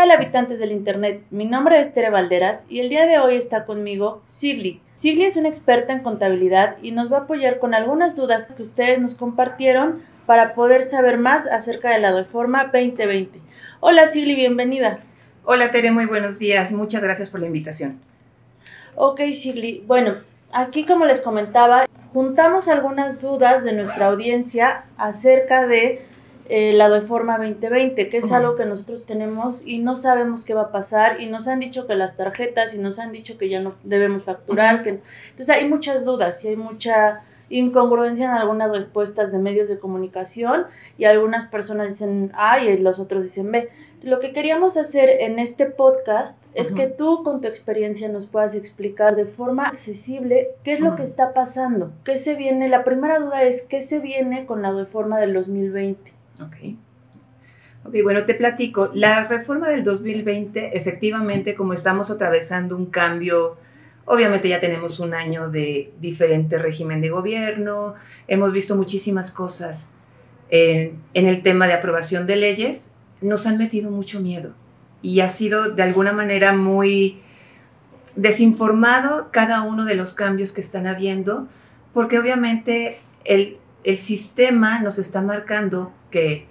tal habitantes del Internet? Mi nombre es Tere Valderas y el día de hoy está conmigo Sigli. Sigli es una experta en contabilidad y nos va a apoyar con algunas dudas que ustedes nos compartieron para poder saber más acerca de la Reforma 2020. Hola Sigli, bienvenida. Hola Tere, muy buenos días. Muchas gracias por la invitación. Ok Sigli, bueno, aquí como les comentaba, juntamos algunas dudas de nuestra audiencia acerca de eh, la Reforma 2020, que es algo que nosotros tenemos y no sabemos qué va a pasar y nos han dicho que las tarjetas y nos han dicho que ya no debemos facturar. que, entonces hay muchas dudas y hay mucha incongruencia en algunas respuestas de medios de comunicación y algunas personas dicen A y los otros dicen B. Lo que queríamos hacer en este podcast es que tú con tu experiencia nos puedas explicar de forma accesible qué es lo que está pasando, qué se viene. La primera duda es qué se viene con la reforma del 2020. Ok. Ok, bueno, te platico. La reforma del 2020, efectivamente, como estamos atravesando un cambio, obviamente ya tenemos un año de diferente régimen de gobierno, hemos visto muchísimas cosas en, el tema de aprobación de leyes, nos han metido mucho miedo y ha sido de alguna manera muy desinformado cada uno de los cambios que están habiendo, porque obviamente el, el sistema nos está marcando que,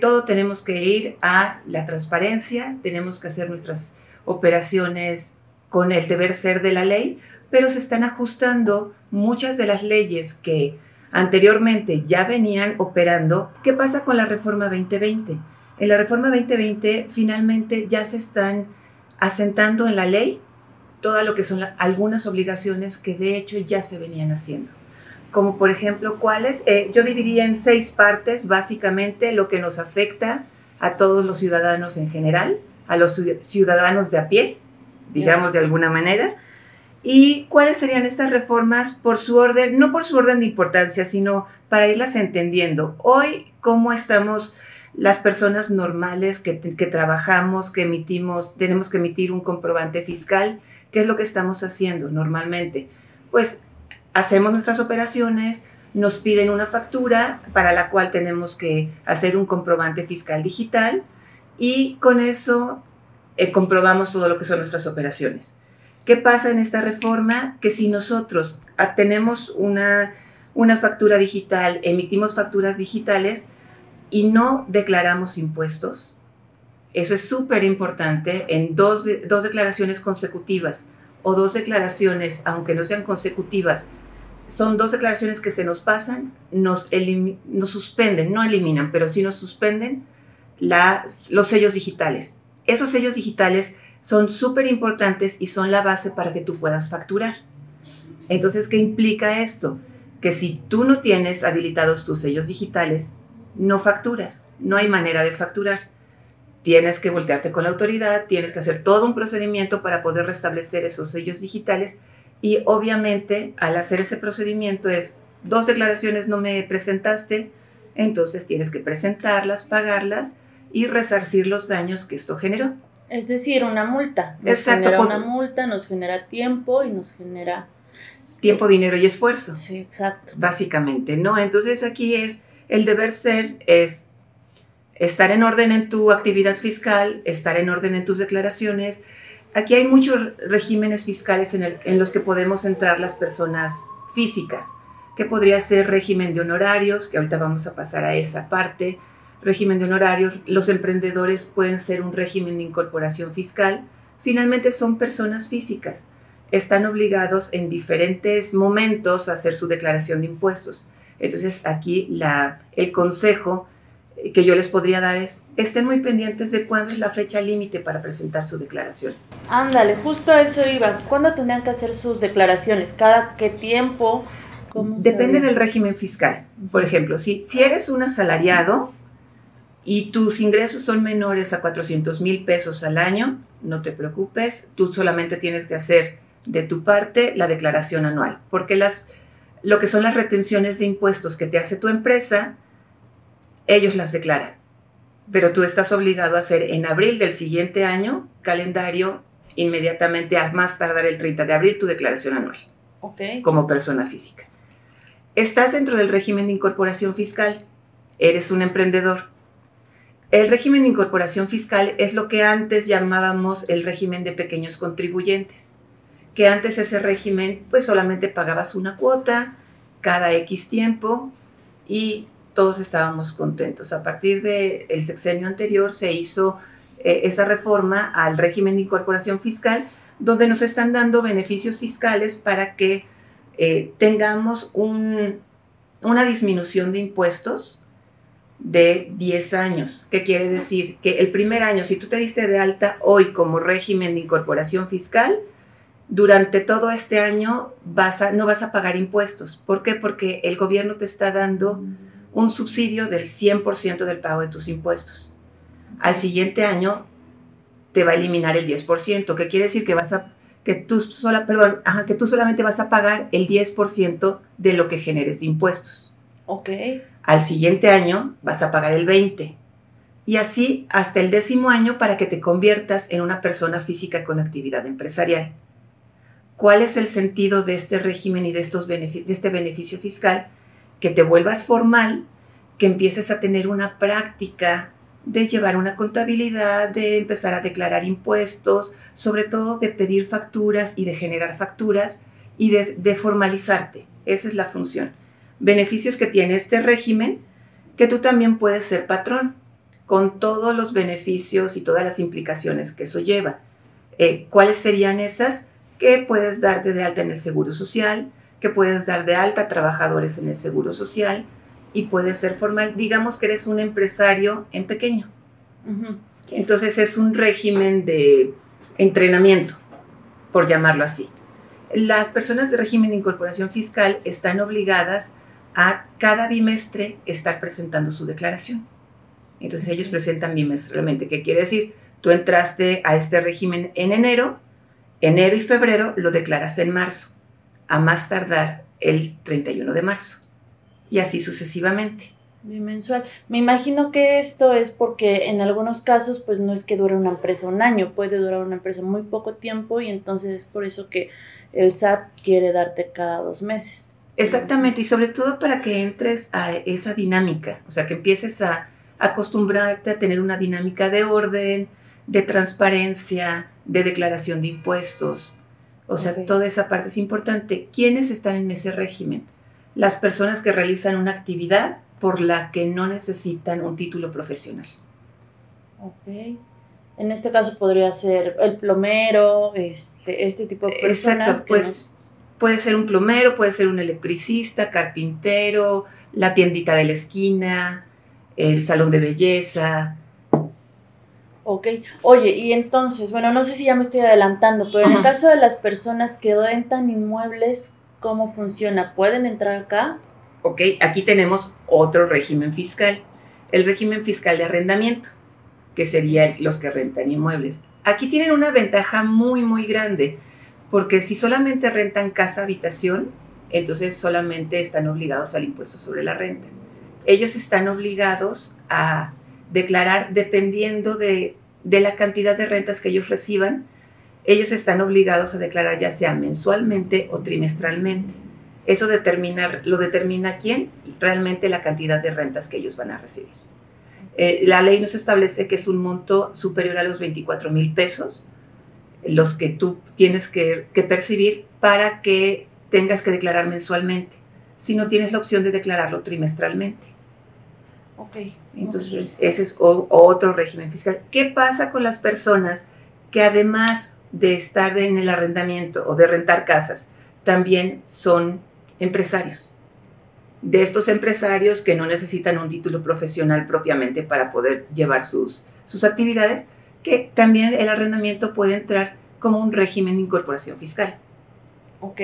todo tenemos que ir a la transparencia, tenemos que hacer nuestras operaciones con el deber ser de la ley, pero se están ajustando muchas de las leyes que anteriormente ya venían operando. ¿Qué pasa con la reforma 2020? En la reforma 2020 finalmente ya se están asentando en la ley todo lo que son algunas obligaciones que de hecho ya se venían haciendo como por ejemplo cuáles. Eh, yo dividía en seis partes básicamente lo que nos afecta a todos los ciudadanos en general, a los ciudadanos de a pie, digamos de alguna manera, y cuáles serían estas reformas por su orden, no por su orden de importancia, sino para irlas entendiendo. Hoy, ¿cómo estamos las personas normales que, que trabajamos, que emitimos, tenemos que emitir un comprobante fiscal? ¿Qué es lo que estamos haciendo normalmente? Pues hacemos nuestras operaciones, nos piden una factura para la cual tenemos que hacer un comprobante fiscal digital y con eso eh, comprobamos todo lo que son nuestras operaciones. ¿Qué pasa en esta reforma? Que si nosotros tenemos una, una factura digital, emitimos facturas digitales y no declaramos impuestos, eso es súper importante en dos, dos declaraciones consecutivas o dos declaraciones, aunque no sean consecutivas, son dos declaraciones que se nos pasan, nos, suspenden, no eliminan, pero sí nos suspenden los sellos digitales. Esos sellos digitales son súper importantes y son la base para que tú puedas facturar. Entonces, ¿qué implica esto? Que si tú no tienes habilitados tus sellos digitales, no facturas, no hay manera de facturar. Tienes que voltearte con la autoridad, tienes que hacer todo un procedimiento para poder restablecer esos sellos digitales y obviamente al hacer ese procedimiento es, dos declaraciones no me presentaste, entonces tienes que presentarlas, pagarlas y resarcir los daños que esto generó. Es decir, una multa. Nos Exacto, genera una multa, nos genera tiempo y nos genera... Tiempo, dinero y esfuerzo. Sí, exacto. Básicamente, ¿no? Entonces aquí es, el deber ser es estar en orden en tu actividad fiscal, estar en orden en tus declaraciones, Aquí hay muchos regímenes fiscales en, los que podemos entrar las personas físicas, que podría ser régimen de honorarios, que ahorita vamos a pasar a esa parte, régimen de honorarios, los emprendedores pueden ser un régimen de incorporación fiscal, finalmente son personas físicas, están obligados en diferentes momentos a hacer su declaración de impuestos. Entonces aquí el consejo que yo les podría dar es, estén muy pendientes de cuándo es la fecha límite para presentar su declaración. Ándale, justo eso iba. ¿Cuándo tendrían que hacer sus declaraciones? ¿Cada qué tiempo? Depende del régimen fiscal. Por ejemplo, si, si eres un asalariado y tus ingresos son menores a 400 mil pesos al año, no te preocupes, tú solamente tienes que hacer de tu parte la declaración anual, porque las, lo que son las retenciones de impuestos que te hace tu empresa, ellos las declaran. Pero tú estás obligado a hacer en abril del siguiente año calendario inmediatamente a más tardar el 30 de abril tu declaración anual. Como persona física. Estás dentro del régimen de incorporación fiscal. Eres un emprendedor. El régimen de incorporación fiscal es lo que antes llamábamos el régimen de pequeños contribuyentes, que antes ese régimen pues solamente pagabas una cuota cada X tiempo y todos estábamos contentos. A partir del sexenio anterior se hizo eh, esa reforma al régimen de incorporación fiscal, donde nos están dando beneficios fiscales para que eh, tengamos una disminución de impuestos de 10 años. ¿Qué quiere decir? Que el primer año, si tú te diste de alta hoy como régimen de incorporación fiscal, durante todo este año vas no vas a pagar impuestos. ¿Por qué? Porque el gobierno te está dando un subsidio del 100% del pago de tus impuestos. Al siguiente año te va a eliminar el 10%, ¿Qué quiere decir que vas a que tú sola, perdón, que tú solamente vas a pagar el 10% de lo que generes de impuestos. Ok. Al siguiente año vas a pagar el 20. Y así hasta el décimo año para que te conviertas en una persona física con actividad empresarial. ¿Cuál es el sentido de este régimen y de, estos de este beneficio fiscal? Que te vuelvas formal, que empieces a tener una práctica de llevar una contabilidad, de empezar a declarar impuestos, sobre todo de pedir facturas y de generar facturas y de, formalizarte. Esa es la función beneficios que tiene este régimen, que tú también puedes ser patrón, con todos los beneficios y todas las implicaciones que eso lleva. Eh, ¿Cuáles serían esas? Que puedes darte de alta en el Seguro Social, que puedes dar de alta a trabajadores en el Seguro Social y puedes ser formal. Digamos que eres un empresario en pequeño. Entonces es un régimen de entrenamiento, por llamarlo así. Las personas de régimen de incorporación fiscal están obligadas a cada bimestre estar presentando su declaración. Entonces ellos presentan bimestralmente. ¿Qué quiere decir? Tú entraste a este régimen en enero, enero y febrero lo declaras en marzo, a más tardar el 31 de marzo. Y así sucesivamente. Bimensual. Me imagino que esto es porque en algunos casos pues no es que dure una empresa un año, puede durar una empresa muy poco tiempo y entonces es por eso que el SAT quiere darte cada dos meses. Exactamente, y sobre todo para que entres a esa dinámica, o sea, que empieces a acostumbrarte a tener una dinámica de orden, de transparencia, de declaración de impuestos. O sea, toda esa parte es importante. ¿Quiénes están en ese régimen? Las personas que realizan una actividad por la que no necesitan un título profesional. Ok. En este caso podría ser el plomero, este, este tipo de personas. Exacto, pues Puede ser un plomero, puede ser un electricista, carpintero, la tiendita de la esquina, el salón de belleza. Ok, oye, y entonces, bueno, no sé si ya me estoy adelantando, pero en el caso de las personas que rentan inmuebles, ¿cómo funciona? ¿Pueden entrar acá? Ok, aquí tenemos otro régimen fiscal, el régimen fiscal de arrendamiento, que sería los que rentan inmuebles. Aquí tienen una ventaja muy, muy grande porque si solamente rentan casa habitación, entonces solamente están obligados al impuesto sobre la renta. Ellos están obligados a declarar dependiendo de, la cantidad de rentas que ellos reciban, ellos están obligados a declarar ya sea mensualmente o trimestralmente. Eso determina, lo determina quién, realmente la cantidad de rentas que ellos van a recibir. Eh, la ley nos establece que es un monto superior a los 24 mil pesos los que tú tienes que, percibir para que tengas que declarar mensualmente, si no tienes la opción de declararlo trimestralmente. Ok. Entonces, ese es otro régimen fiscal. ¿Qué pasa con las personas que además de estar en el arrendamiento o de rentar casas, también son empresarios? De estos empresarios que no necesitan un título profesional propiamente para poder llevar sus, sus actividades, que también el arrendamiento puede entrar como un régimen de incorporación fiscal. Ok.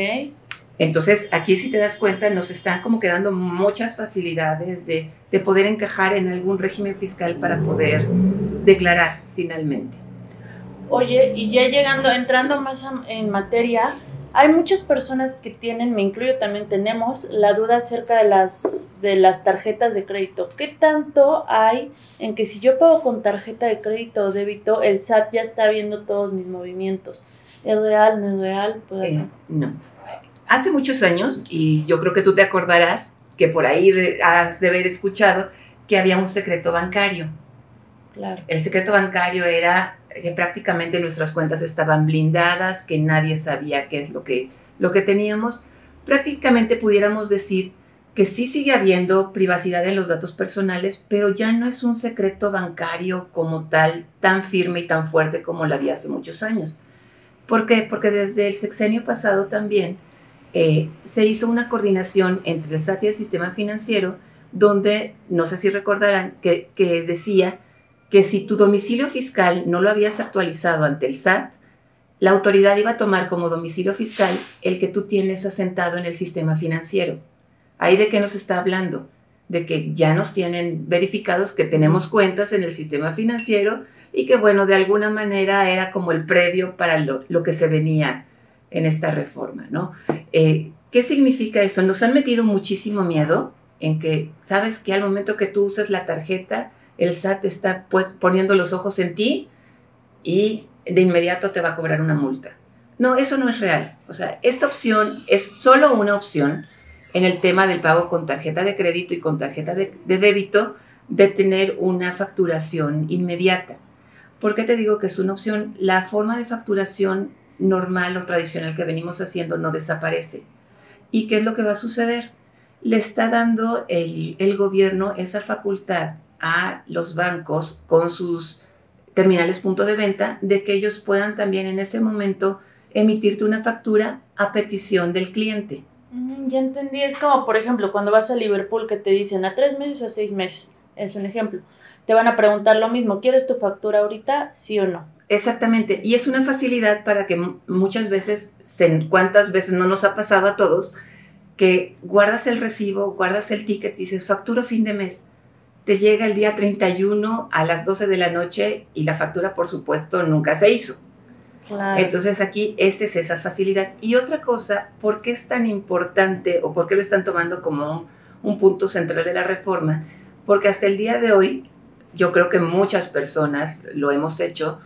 Entonces, aquí si te das cuenta, nos están como quedando muchas facilidades de, poder encajar en algún régimen fiscal para poder declarar finalmente. Oye, y ya llegando, entrando más en materia, hay muchas personas que tienen, me incluyo también, tenemos la duda acerca de las, de las tarjetas de crédito. ¿Qué tanto hay en que si yo pago con tarjeta de crédito o débito, el SAT ya está viendo todos mis movimientos? ¿Es real? ¿No es real? ¿Puede eh, no. Hace muchos años, y yo creo que tú te acordarás, que por ahí has de haber escuchado que había un secreto bancario. El secreto bancario era que prácticamente nuestras cuentas estaban blindadas, que nadie sabía qué es lo que, lo que teníamos. Prácticamente pudiéramos decir que sí sigue habiendo privacidad en los datos personales, pero ya no es un secreto bancario como tal, tan firme y tan fuerte como lo había hace muchos años. ¿Por qué? Porque desde el sexenio pasado también eh, se hizo una coordinación entre el SAT y el sistema financiero, donde, no sé si recordarán, que, que decía que si tu domicilio fiscal no lo habías actualizado ante el SAT, la autoridad iba a tomar como domicilio fiscal el que tú tienes asentado en el sistema financiero. ¿Ahí de qué nos está hablando? De que ya nos tienen verificados que tenemos cuentas en el sistema financiero y que, bueno, de alguna manera era como el previo para lo, que se venía en esta reforma, ¿no? Eh, ¿Qué significa esto? Nos han metido muchísimo miedo en que, sabes que al momento que tú usas la tarjeta, el SAT está pues, poniendo los ojos en ti y de inmediato te va a cobrar una multa. No, eso no es real. O sea, esta opción es solo una opción en el tema del pago con tarjeta de crédito y con tarjeta de, débito de tener una facturación inmediata. ¿Por qué te digo que es una opción? La forma de facturación normal o tradicional que venimos haciendo no desaparece. ¿Y qué es lo que va a suceder? Le está dando el, el gobierno esa facultad a los bancos con sus terminales punto de venta de que ellos puedan también en ese momento emitirte una factura a petición del cliente. Mm, ya entendí, es como por ejemplo cuando vas a Liverpool que te dicen a tres meses o a seis meses, es un ejemplo. Te van a preguntar lo mismo, ¿quieres tu factura ahorita? Sí o no. Exactamente, y es una facilidad para que muchas veces, cuántas veces no nos ha pasado a todos, que guardas el recibo, guardas el ticket y dices factura fin de mes te llega el día 31 a las 12 de la noche y la factura, por supuesto, nunca se hizo. Entonces aquí esta es esa facilidad. Y otra cosa, ¿por qué es tan importante o por qué lo están tomando como un, punto central de la reforma? Porque hasta el día de hoy, yo creo que muchas personas lo hemos hecho,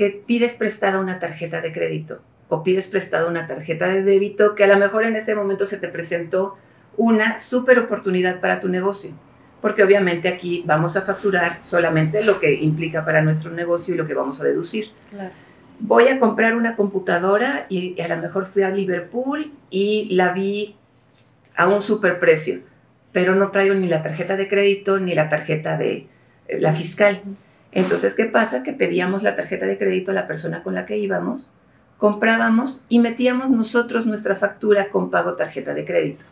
que pides prestada una tarjeta de crédito o pides prestada una tarjeta de débito que a lo mejor en ese momento se te presentó una súper oportunidad para tu negocio porque obviamente aquí vamos a facturar solamente lo que implica para nuestro negocio y lo que vamos a deducir. Voy a comprar una computadora y a lo mejor fui a Liverpool y la vi a un superprecio, pero no traigo ni la tarjeta de crédito ni la tarjeta de eh, la fiscal. Entonces, ¿qué pasa? Que pedíamos la tarjeta de crédito a la persona con la que íbamos, comprábamos y metíamos nosotros nuestra factura con pago tarjeta de crédito.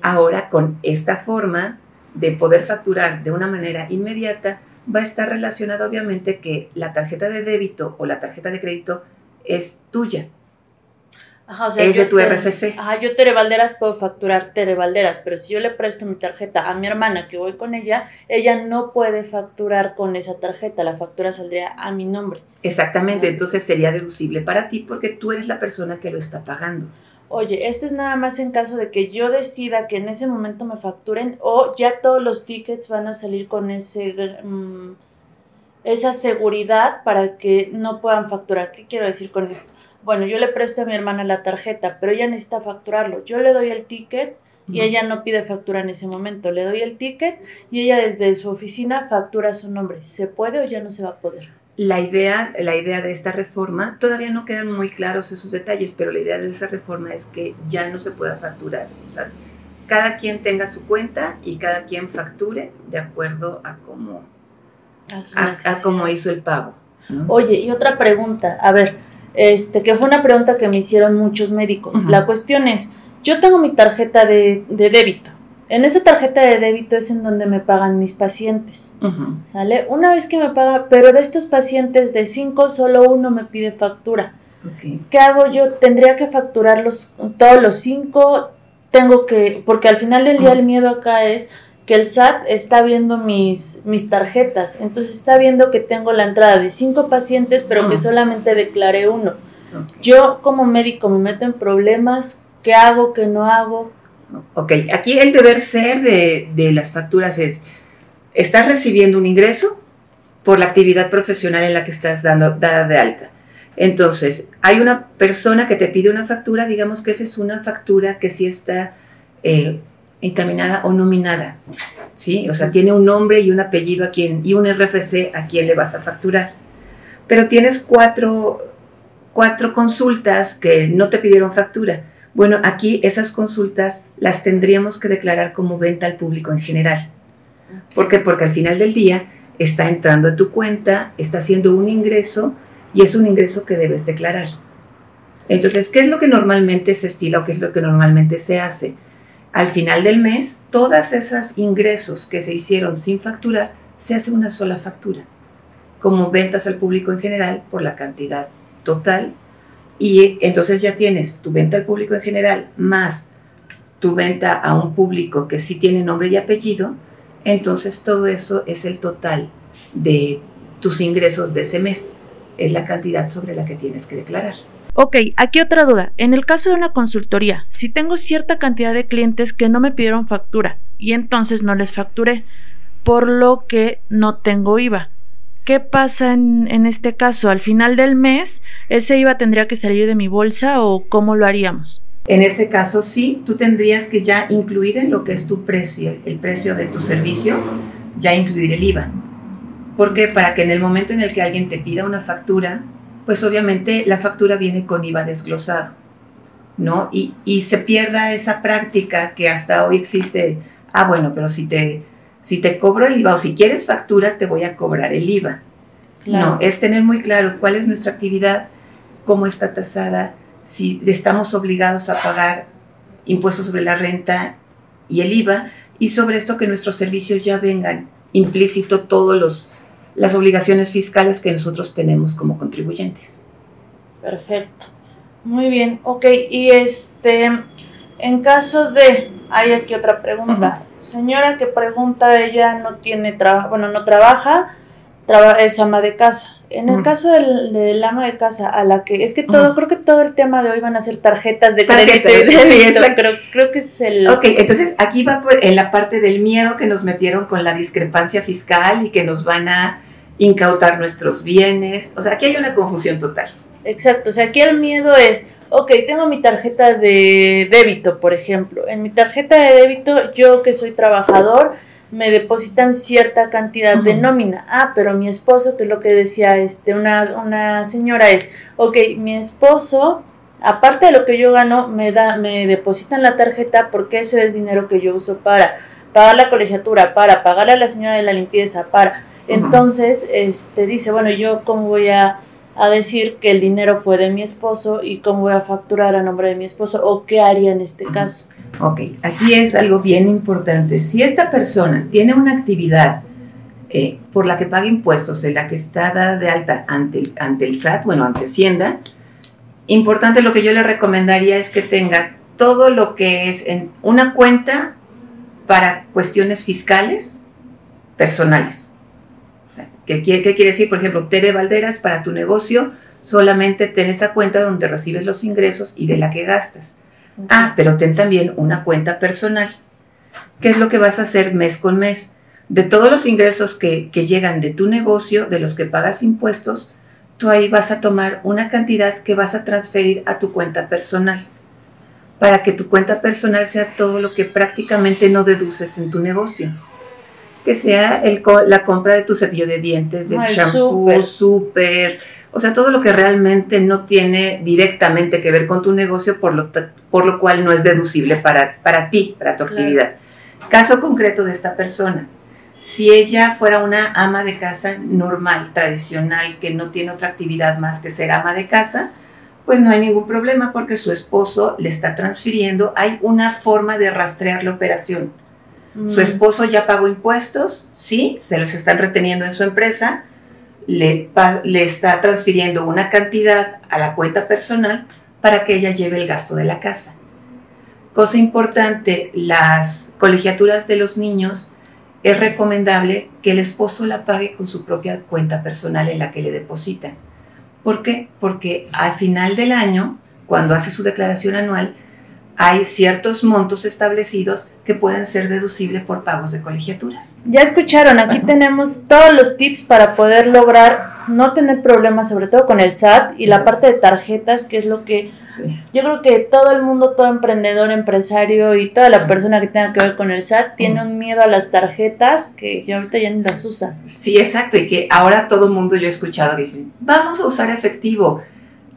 Ahora, con esta forma, de poder facturar de una manera inmediata, va a estar relacionado obviamente que la tarjeta de débito o la tarjeta de crédito es tuya. Ajá, o sea, es de tu RFC. Ajá, yo Tere Valderas puedo facturar Tere Valderas, pero si yo le presto mi tarjeta a mi hermana que voy con ella, ella no puede facturar con esa tarjeta, la factura saldría a mi nombre. Exactamente, entonces sería deducible para ti porque tú eres la persona que lo está pagando oye, esto es nada más en caso de que yo decida que en ese momento me facturen o ya todos los tickets van a salir con ese, mm, esa seguridad para que no puedan facturar. ¿Qué quiero decir con esto? Bueno, yo le presto a mi hermana la tarjeta, pero ella necesita facturarlo. Yo le doy el ticket y ella no pide factura en ese momento. Le doy el ticket y ella desde su oficina factura su nombre. ¿Se puede o ya no se va a poder? la idea, la idea de esta reforma, todavía no quedan muy claros esos detalles, pero la idea de esa reforma es que ya no se pueda facturar. O sea, cada quien tenga su cuenta y cada quien facture de acuerdo a cómo, a, cómo hizo el pago. Oye, y otra pregunta, a ver, este, que fue una pregunta que me hicieron muchos médicos. La cuestión es, yo tengo mi tarjeta de, de débito, en esa tarjeta de débito es en donde me pagan mis pacientes. ¿Sale? Una vez que me paga, pero de estos pacientes de cinco, solo uno me pide factura. ¿Qué hago yo? Tendría que facturarlos todos los cinco. Tengo que, porque al final del día el miedo acá es que el SAT está viendo mis, mis tarjetas. Entonces está viendo que tengo la entrada de cinco pacientes, pero que solamente declaré uno. Yo como médico me meto en problemas. ¿Qué hago? ¿Qué no hago? Ok, aquí el deber ser de, las facturas es, estás recibiendo un ingreso por la actividad profesional en la que estás dando, dada de alta. Entonces, hay una persona que te pide una factura, digamos que esa es una factura que sí está eh, encaminada o nominada. ¿Sí? O sea, tiene un nombre y un apellido a quien, y un RFC a quien le vas a facturar. Pero tienes cuatro, cuatro consultas que no te pidieron factura. Bueno, aquí esas consultas las tendríamos que declarar como venta al público en general. ¿Por qué? Porque al final del día está entrando a tu cuenta, está haciendo un ingreso y es un ingreso que debes declarar. Entonces, ¿qué es lo que normalmente se estila o qué es lo que normalmente se hace? Al final del mes, todas esas ingresos que se hicieron sin facturar, se hace una sola factura, como ventas al público en general por la cantidad total. Y entonces ya tienes tu venta al público en general más tu venta a un público que sí tiene nombre y apellido, entonces todo eso es el total de tus ingresos de ese mes. Es la cantidad sobre la que tienes que declarar. Ok, aquí otra duda. En el caso de una consultoría, si tengo cierta cantidad de clientes que no me pidieron factura y entonces no les facturé, por lo que no tengo IVA. ¿Qué pasa en, este caso? Al final del mes, ¿ese IVA tendría que salir de mi bolsa o cómo lo haríamos? En ese caso, sí, tú tendrías que ya incluir en lo que es tu precio, el precio de tu servicio, ya incluir el IVA. Porque para que en el momento en el que alguien te pida una factura, pues obviamente la factura viene con IVA desglosado, ¿no? Y, y se pierda esa práctica que hasta hoy existe, ah, bueno, pero si te, si te cobro el IVA o si quieres factura, te voy a cobrar el IVA. No, es tener muy claro cuál es nuestra actividad, cómo está tasada, si estamos obligados a pagar impuestos sobre la renta y el IVA, y sobre esto que nuestros servicios ya vengan implícito todos los las obligaciones fiscales que nosotros tenemos como contribuyentes. Perfecto. Muy bien, ok. Y este, en caso de, hay aquí otra pregunta. Señora que pregunta, ella no tiene trabajo, bueno, no trabaja, es ama de casa. En el caso del, ama de casa, a la que, es que todo, creo que todo el tema de hoy van a ser tarjetas de crédito sí, creo, creo que es el... Ok, entonces aquí va por, en la parte del miedo que nos metieron con la discrepancia fiscal y que nos van a incautar nuestros bienes. O sea, aquí hay una confusión total. Exacto, o sea, aquí el miedo es, ok, tengo mi tarjeta de débito, por ejemplo. En mi tarjeta de débito, yo que soy trabajador, me depositan cierta cantidad de nómina. Ah, pero mi esposo, que es lo que decía este, una, una señora, es, ok, mi esposo, aparte de lo que yo gano, me, da, me depositan la tarjeta porque eso es dinero que yo uso para pagar la colegiatura, para pagarle a la señora de la limpieza, para... Entonces, este, dice, bueno, yo cómo voy a, a decir que el dinero fue de mi esposo y cómo voy a facturar a nombre de mi esposo o qué haría en este caso. Ok, aquí es algo bien importante. Si esta persona tiene una actividad eh, por la que paga impuestos, en la que está dada de alta ante el, ante el SAT, bueno, ante Hacienda, importante lo que yo le recomendaría es que tenga todo lo que es una cuenta para cuestiones fiscales personales. ¿Qué, ¿Qué, quiere decir? Por ejemplo, Tere Valderas, para tu negocio, solamente ten esa cuenta donde recibes los ingresos y de la que gastas. Ah, pero ten también una cuenta personal. ¿Qué es lo que vas a hacer mes con mes? De todos los ingresos que, llegan de tu negocio, de los que pagas impuestos, tú ahí vas a tomar una cantidad que vas a transferir a tu cuenta personal para que tu cuenta personal sea todo lo que prácticamente no deduces en tu negocio. Que sea el, la compra de tu cepillo de dientes, de shampoo, súper, o sea, todo lo que realmente no tiene directamente que ver con tu negocio, por lo, por lo cual no es deducible para, para ti, para tu actividad. Caso concreto de esta persona. Si ella fuera una ama de casa normal, tradicional, que no tiene otra actividad más que ser ama de casa, pues no hay ningún problema porque su esposo le está transfiriendo. Hay una forma de rastrear la operación. Su mm. esposo ya pagó impuestos, sí, se los están reteniendo en su empresa, le, está transfiriendo una cantidad a la cuenta personal para que ella lleve el gasto de la casa. Cosa importante, las colegiaturas de los niños es recomendable que el esposo la pague con su propia cuenta personal en la que le depositan. ¿Por qué? Porque al final del año, cuando hace su declaración anual, hay ciertos montos establecidos que pueden ser deducibles por pagos de colegiaturas. Ya escucharon, aquí tenemos todos los tips para poder lograr no tener problemas, sobre todo con el SAT y la parte de tarjetas, que es lo que yo creo que todo el mundo, todo emprendedor, empresario y toda la persona que tenga que ver con el SAT tiene un miedo a las tarjetas que yo ahorita ya ni las usa. Sí, exacto, y que ahora todo el mundo yo he escuchado que dicen, vamos a usar efectivo.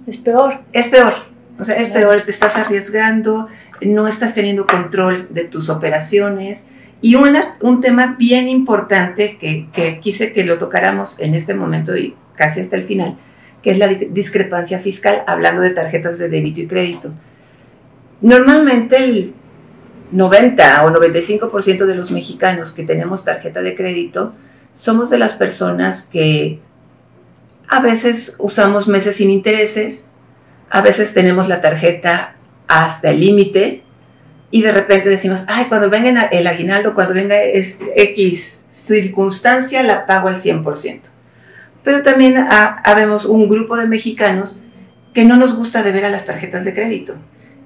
Es peor. Es peor o sea, es peor, te estás arriesgando, no estás teniendo control de tus operaciones. Y una, un tema bien importante que, que quise que lo tocáramos en este momento y casi hasta el final, que es la discrepancia fiscal, hablando de tarjetas de débito y crédito. Normalmente el 90 o 95% de los mexicanos que tenemos tarjeta de crédito somos de las personas que a veces usamos meses sin intereses, a veces tenemos la tarjeta hasta el límite y de repente decimos, ay, cuando venga el aguinaldo, cuando venga X circunstancia, la pago al 100%. Pero también habemos un grupo de mexicanos que no nos gusta de ver a las tarjetas de crédito.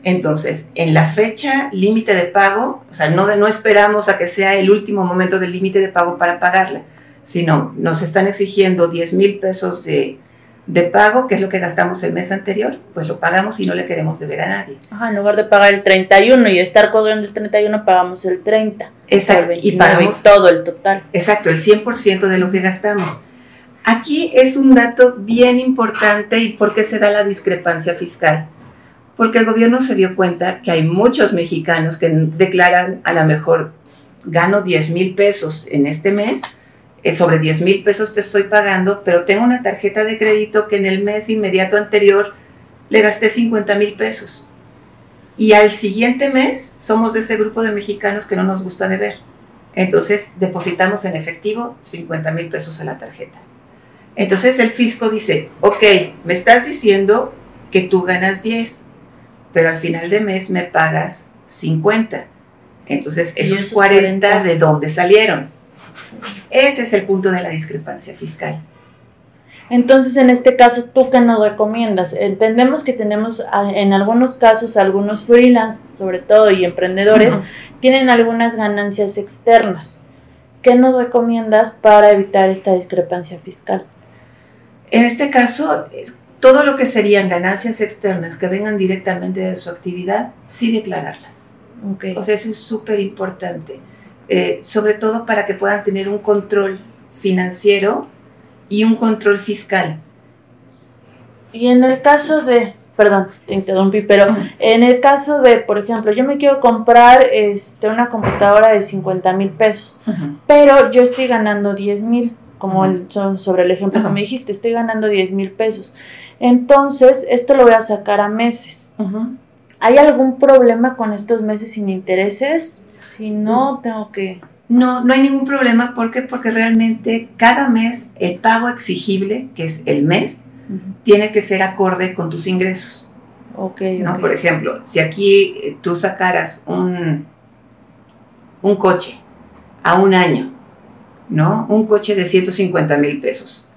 Entonces, en la fecha límite de pago, o sea, no, no esperamos a que sea el último momento del límite de pago para pagarla, sino nos están exigiendo 10 mil pesos de, de pago, que es lo que gastamos el mes anterior, pues lo pagamos y no le queremos deber a nadie. Ajá, en lugar de pagar el 31 y estar cobrando el 31, pagamos el 30. Exacto, y pagamos todo el total. Exacto, el 100% de lo que gastamos. Aquí es un dato bien importante y por qué se da la discrepancia fiscal. Porque el gobierno se dio cuenta que hay muchos mexicanos que declaran a lo mejor gano 10 mil pesos en este mes, sobre 10 mil pesos te estoy pagando, pero tengo una tarjeta de crédito que en el mes inmediato anterior le gasté 50 mil pesos. Y al siguiente mes somos de ese grupo de mexicanos que no nos gusta de ver. Entonces depositamos en efectivo 50 mil pesos a la tarjeta. Entonces el fisco dice, ok, me estás diciendo que tú ganas 10, pero al final de mes me pagas 50. Entonces esos 40, ¿de dónde salieron? Ese es el punto de la discrepancia fiscal. Entonces, en este caso, ¿tú qué nos recomiendas? Entendemos que tenemos ah, en algunos casos algunos freelance, sobre todo, y emprendedores, tienen algunas ganancias externas. ¿Qué nos recomiendas para evitar esta discrepancia fiscal? En este caso, todo lo que serían ganancias externas que vengan directamente de su actividad, sí declararlas. Okay. O sea, eso es súper importante. Eh, sobre todo para que puedan tener un control financiero y un control fiscal. Y en el caso de, perdón, te interrumpí, pero en el caso de, por ejemplo, yo me quiero comprar este, una computadora de 50 mil pesos, pero yo estoy ganando 10 mil, como sobre el ejemplo que me dijiste, estoy ganando 10 mil pesos. Entonces, esto lo voy a sacar a meses. ¿Hay algún problema con estos meses sin intereses? Si no, tengo que... No, no hay ningún problema. ¿Por qué? Porque realmente cada mes el pago exigible, que es el mes, tiene que ser acorde con tus ingresos. Ok. ¿no? Por ejemplo, si aquí eh, tú sacaras un, un coche a un año, ¿no? Un coche de 150 mil pesos.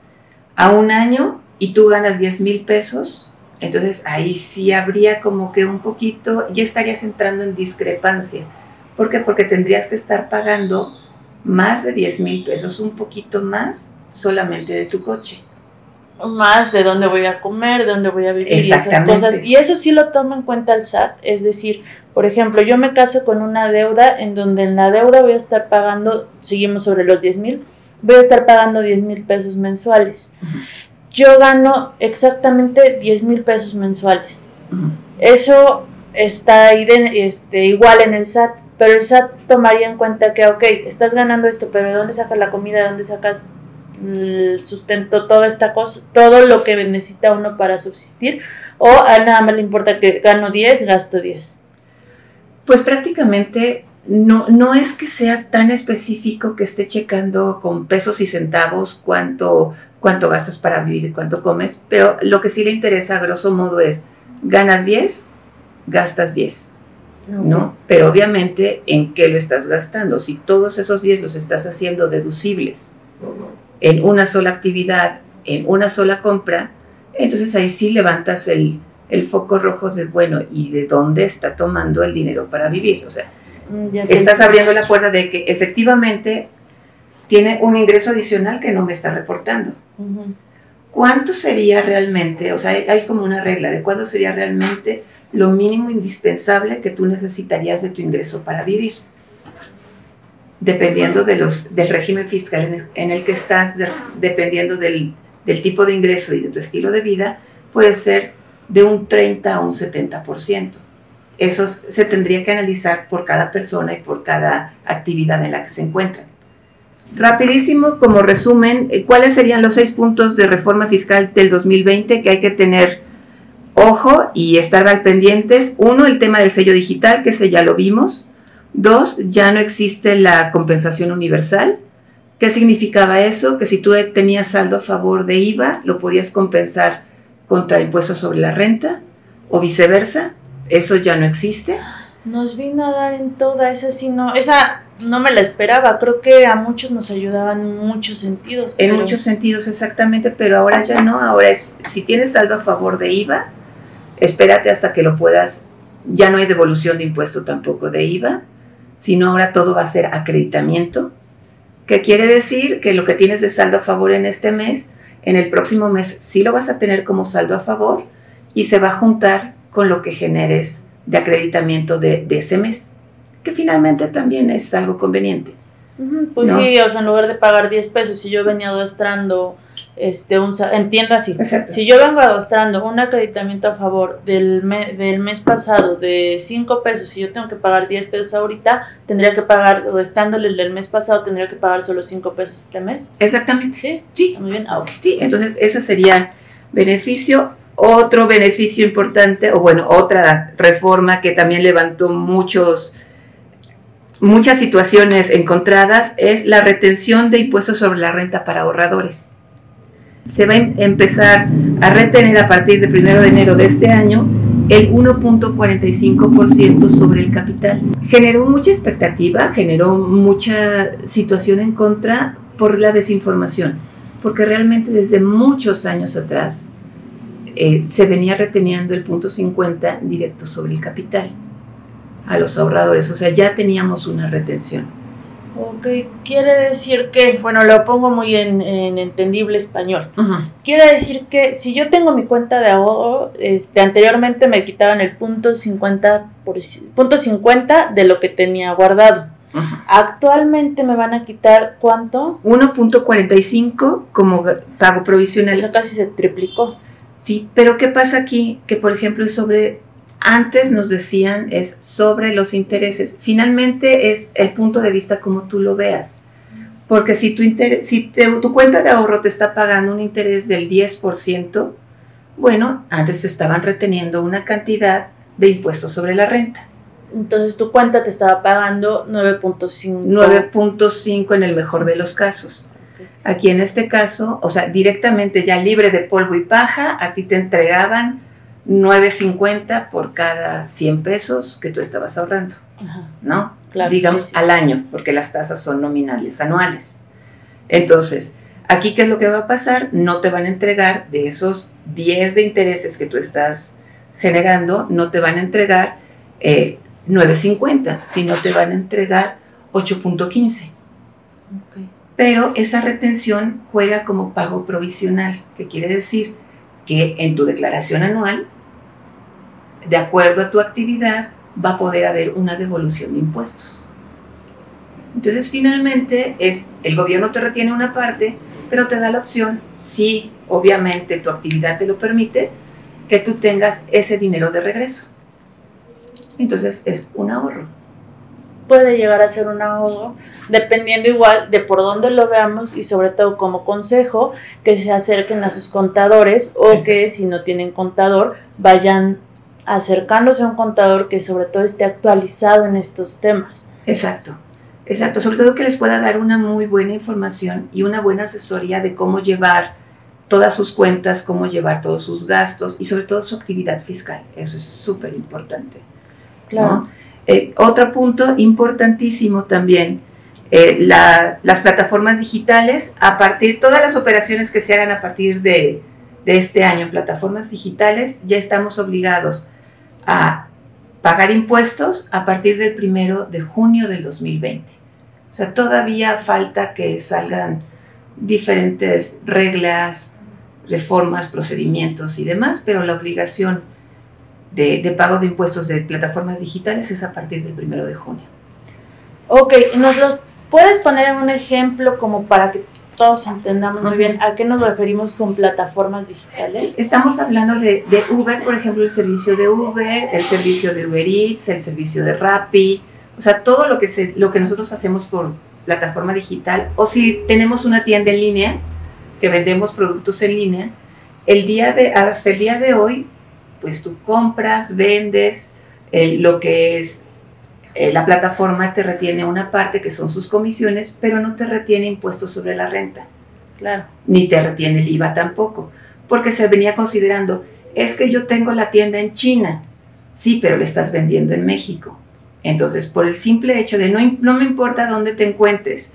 A un año y tú ganas 10 mil pesos, entonces ahí sí habría como que un poquito, ya estarías entrando en discrepancia ¿Por qué? Porque tendrías que estar pagando más de 10 mil pesos, un poquito más solamente de tu coche. Más de dónde voy a comer, de dónde voy a vivir y esas cosas. Y eso sí lo toma en cuenta el SAT. Es decir, por ejemplo, yo me caso con una deuda en donde en la deuda voy a estar pagando, seguimos sobre los 10 mil, voy a estar pagando 10 mil pesos mensuales. Yo gano exactamente 10 mil pesos mensuales. Eso está ahí este, igual en el SAT pero el SAT tomaría en cuenta que, ok, estás ganando esto, pero ¿de dónde sacas la comida? ¿De dónde sacas el sustento, toda esta cosa, todo lo que necesita uno para subsistir? ¿O nada más le importa que gano 10, gasto 10? Pues prácticamente no, no es que sea tan específico que esté checando con pesos y centavos cuánto, cuánto gastas para vivir cuánto comes, pero lo que sí le interesa a grosso modo es, ganas 10, gastas 10 ¿no? Pero obviamente, ¿en qué lo estás gastando? Si todos esos 10 los estás haciendo deducibles en una sola actividad, en una sola compra, entonces ahí sí levantas el, el foco rojo de, bueno, ¿y de dónde está tomando el dinero para vivir? O sea, Mm, ya estás abriendo la puerta de que efectivamente tiene un ingreso adicional que no me está reportando. ¿Cuánto sería realmente? O sea, hay, hay como una regla de cuánto sería realmente lo mínimo indispensable que tú necesitarías de tu ingreso para vivir. Dependiendo de los, del régimen fiscal en el, que estás, de- dependiendo del, del tipo de ingreso y de tu estilo de vida, puede ser de un 30 a un 70%. Eso se tendría que analizar por cada persona y por cada actividad en la que se encuentran. Rapidísimo, como resumen, eh, ¿cuáles serían los seis puntos de reforma fiscal del 2020 que hay que tener ojo y estar al pendientes? Uno, el tema del sello digital, que ese ya lo vimos. Dos, ya no existe la compensación universal. ¿Qué significaba eso? Que si tú tenías saldo a favor de IVA, lo podías compensar contra impuestos sobre la renta o viceversa. Eso ya no existe. Nos vino a dar en toda esa sí no, esa no me la esperaba, creo que a muchos nos ayudaba en muchos sentidos. En pero- muchos sentidos, exactamente, pero ahora ya no. Ahora es, si tienes saldo a favor de IVA, espérate hasta que lo puedas. Ya no hay devolución de impuesto tampoco de IVA, sino ahora todo va a ser acreditamiento. ¿Qué quiere decir? Que lo que tienes de saldo a favor en este mes, en el próximo mes sí lo vas a tener como saldo a favor y se va a juntar con lo que generes de acreditamiento de, de ese mes, que finalmente también es algo conveniente. Pues ¿no? sí, o sea, en lugar de pagar 10 pesos, si yo venía adostrando, este, un, sa- entiendo así, Exacto. si yo vengo adostrando un acreditamiento a favor del, me- del mes pasado de 5 pesos y yo tengo que pagar 10 pesos ahorita, tendría que pagar, adostrándole el del mes pasado, tendría que pagar solo 5 pesos este mes. Exactamente. ¿Sí? Sí, ¿Está muy bien? Ah, ok. Sí, entonces ese sería beneficio. Otro beneficio importante, o bueno, otra reforma que también levantó muchos, muchas situaciones encontradas, es la retención de impuestos sobre la renta para ahorradores. Se va a em- empezar a retener a partir del 1 de enero de este año el 1.45% sobre el capital. Generó mucha expectativa, generó mucha situación en contra por la desinformación porque realmente desde muchos años atrás eh, se venía reteniendo el punto 50 directo sobre el capital a los ahorradores, o sea, ya teníamos una retención. Ok, quiere decir que, bueno, lo pongo muy en, en entendible español. Quiere decir que si yo tengo mi cuenta de ahorro, este, anteriormente me quitaban el punto 50, por, punto 50 de lo que tenía guardado. Actualmente me van a quitar cuánto? 1.45 como pago O provisional. sea, casi se triplicó. Sí, pero ¿qué pasa aquí? Que por ejemplo es sobre, antes nos decían es sobre los intereses. Finalmente es el punto de vista como tú lo veas. Porque si tu, inter- si te- tu cuenta de ahorro te está pagando un interés del 10%, bueno, antes te estaban reteniendo una cantidad de impuestos sobre la renta. Entonces tu cuenta te estaba pagando 9.5. 9.5 en el mejor de los casos. Ok. Aquí en este caso, o sea, directamente ya libre de polvo y paja, a ti te entregaban 9.50 por cada 100 pesos que tú estabas ahorrando, Ajá, ¿no? claro. Digamos sí, sí, al año, porque las tasas son nominales anuales. Entonces, aquí qué es lo que va a pasar? No te van a entregar de esos 10 de intereses que tú estás generando, no te van a entregar eh, 9.50, sino te van a entregar 8.15 Ok. pero esa retención juega como pago provisional, que quiere decir que en tu declaración anual, de acuerdo a tu actividad, va a poder haber una devolución de impuestos. Entonces, finalmente, es el gobierno te retiene una parte, pero te da la opción, si obviamente tu actividad te lo permite, que tú tengas ese dinero de regreso. Entonces, es un ahorro. Puede llegar a ser un ahorro, dependiendo igual de por dónde lo veamos y sobre todo como consejo que se acerquen a sus contadores o Exacto. que si no tienen contador vayan acercándose a un contador que sobre todo esté actualizado en estos temas. Exacto, exacto. Sobre todo que les pueda dar una muy buena información y una buena asesoría de cómo llevar todas sus cuentas, cómo llevar todos sus gastos y sobre todo su actividad fiscal. Eso es súper importante. ¿no? Eh, otro punto importantísimo también, eh, la- las plataformas digitales, a partir, todas las operaciones que se hagan a partir de, de este año en plataformas digitales, ya estamos obligados a pagar impuestos a partir del primero de junio del 2020. O sea, todavía falta que salgan diferentes reglas, reformas, procedimientos y demás, pero la obligación de, pago de impuestos de plataformas digitales es a partir del primero de junio. Ok, ¿nos los puedes poner un ejemplo como para que todos entendamos muy bien a qué nos referimos con plataformas digitales? estamos hablando de, de, Uber, por ejemplo, el servicio de Uber, el servicio de Uber Eats, el servicio de Rappi, o sea, todo lo que, se, lo que nosotros hacemos por plataforma digital, o si tenemos una tienda en línea, que vendemos productos en línea, el día de, hasta el día de hoy, pues tú compras, vendes, lo que es eh, la plataforma te retiene una parte que son sus comisiones, pero no te retiene impuestos sobre la renta. Claro. Ni te retiene el IVA tampoco, porque se venía considerando, es que yo tengo la tienda en China, sí, pero le estás vendiendo en México. Entonces, por el simple hecho de no, no me importa dónde te encuentres,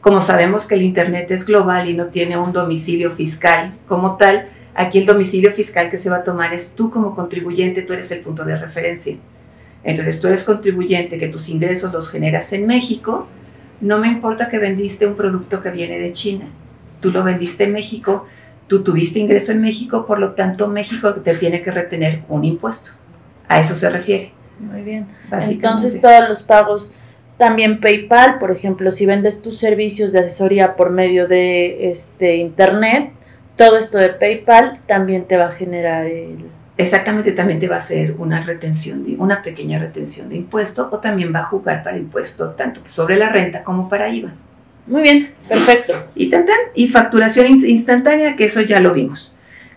como sabemos que el Internet es global y no tiene un domicilio fiscal como tal, aquí el domicilio fiscal que se va a tomar es tú como contribuyente, tú eres el punto de referencia. Entonces tú eres contribuyente que tus ingresos los generas en México, no me importa que vendiste un producto que viene de China, tú lo vendiste en México, tú tuviste ingreso en México, por lo tanto México te tiene que retener un impuesto. A eso se refiere. Muy bien. Entonces todos los pagos, también PayPal, por ejemplo, si vendes tus servicios de asesoría por medio de este internet, todo esto de PayPal también te va a generar el exactamente también te va a hacer una retención, de, una pequeña retención de impuesto o también va a jugar para impuesto tanto sobre la renta como para IVA. Muy bien, perfecto. Y, tan, y facturación instantánea, que eso ya lo vimos.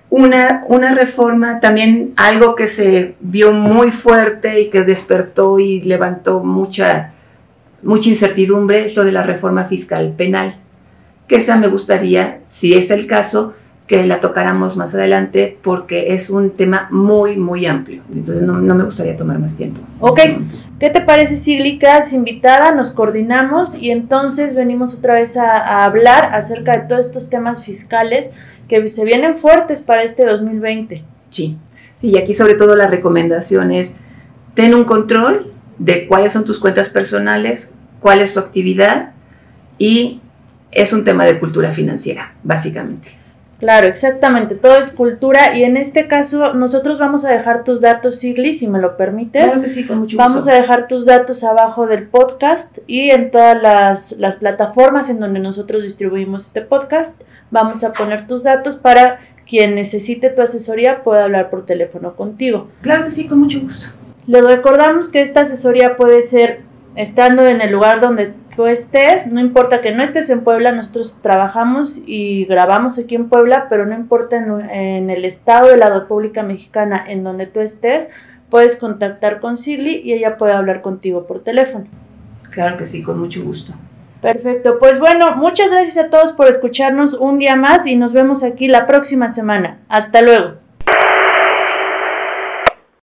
Una, una reforma, también algo que se vio muy fuerte y que despertó y levantó mucha, mucha incertidumbre, es lo de la reforma fiscal penal. Que esa me gustaría, si es el caso, que la tocáramos más adelante porque es un tema muy, muy amplio. Entonces no, me gustaría tomar más tiempo. Ok, ¿qué te parece Sigli? Quedas invitada, nos coordinamos y entonces venimos otra vez a, hablar acerca de todos estos temas fiscales que se vienen fuertes para este 2020. Sí, sí, y aquí sobre todo la recomendación es, ten un control de cuáles son tus cuentas personales, cuál es tu actividad y es un tema de cultura financiera, básicamente. Claro, exactamente, todo es cultura y en este caso nosotros vamos a dejar tus datos, Sigli, si me lo permites. Claro que sí, con mucho gusto. Vamos a dejar tus datos abajo del podcast y en todas las, las plataformas en donde nosotros distribuimos este podcast. Vamos a poner tus datos para quien necesite tu asesoría pueda hablar por teléfono contigo. Claro que sí, con mucho gusto. Le recordamos que esta asesoría puede ser estando en el lugar donde tú estés, no importa que no estés en Puebla, nosotros trabajamos y grabamos aquí en Puebla, pero no importa en, el estado de la República Mexicana en donde tú estés, puedes contactar con Sigli y ella puede hablar contigo por teléfono. Claro que sí, con mucho gusto. Perfecto, pues bueno, muchas gracias a todos por escucharnos un día más y nos vemos aquí la próxima semana. Hasta luego.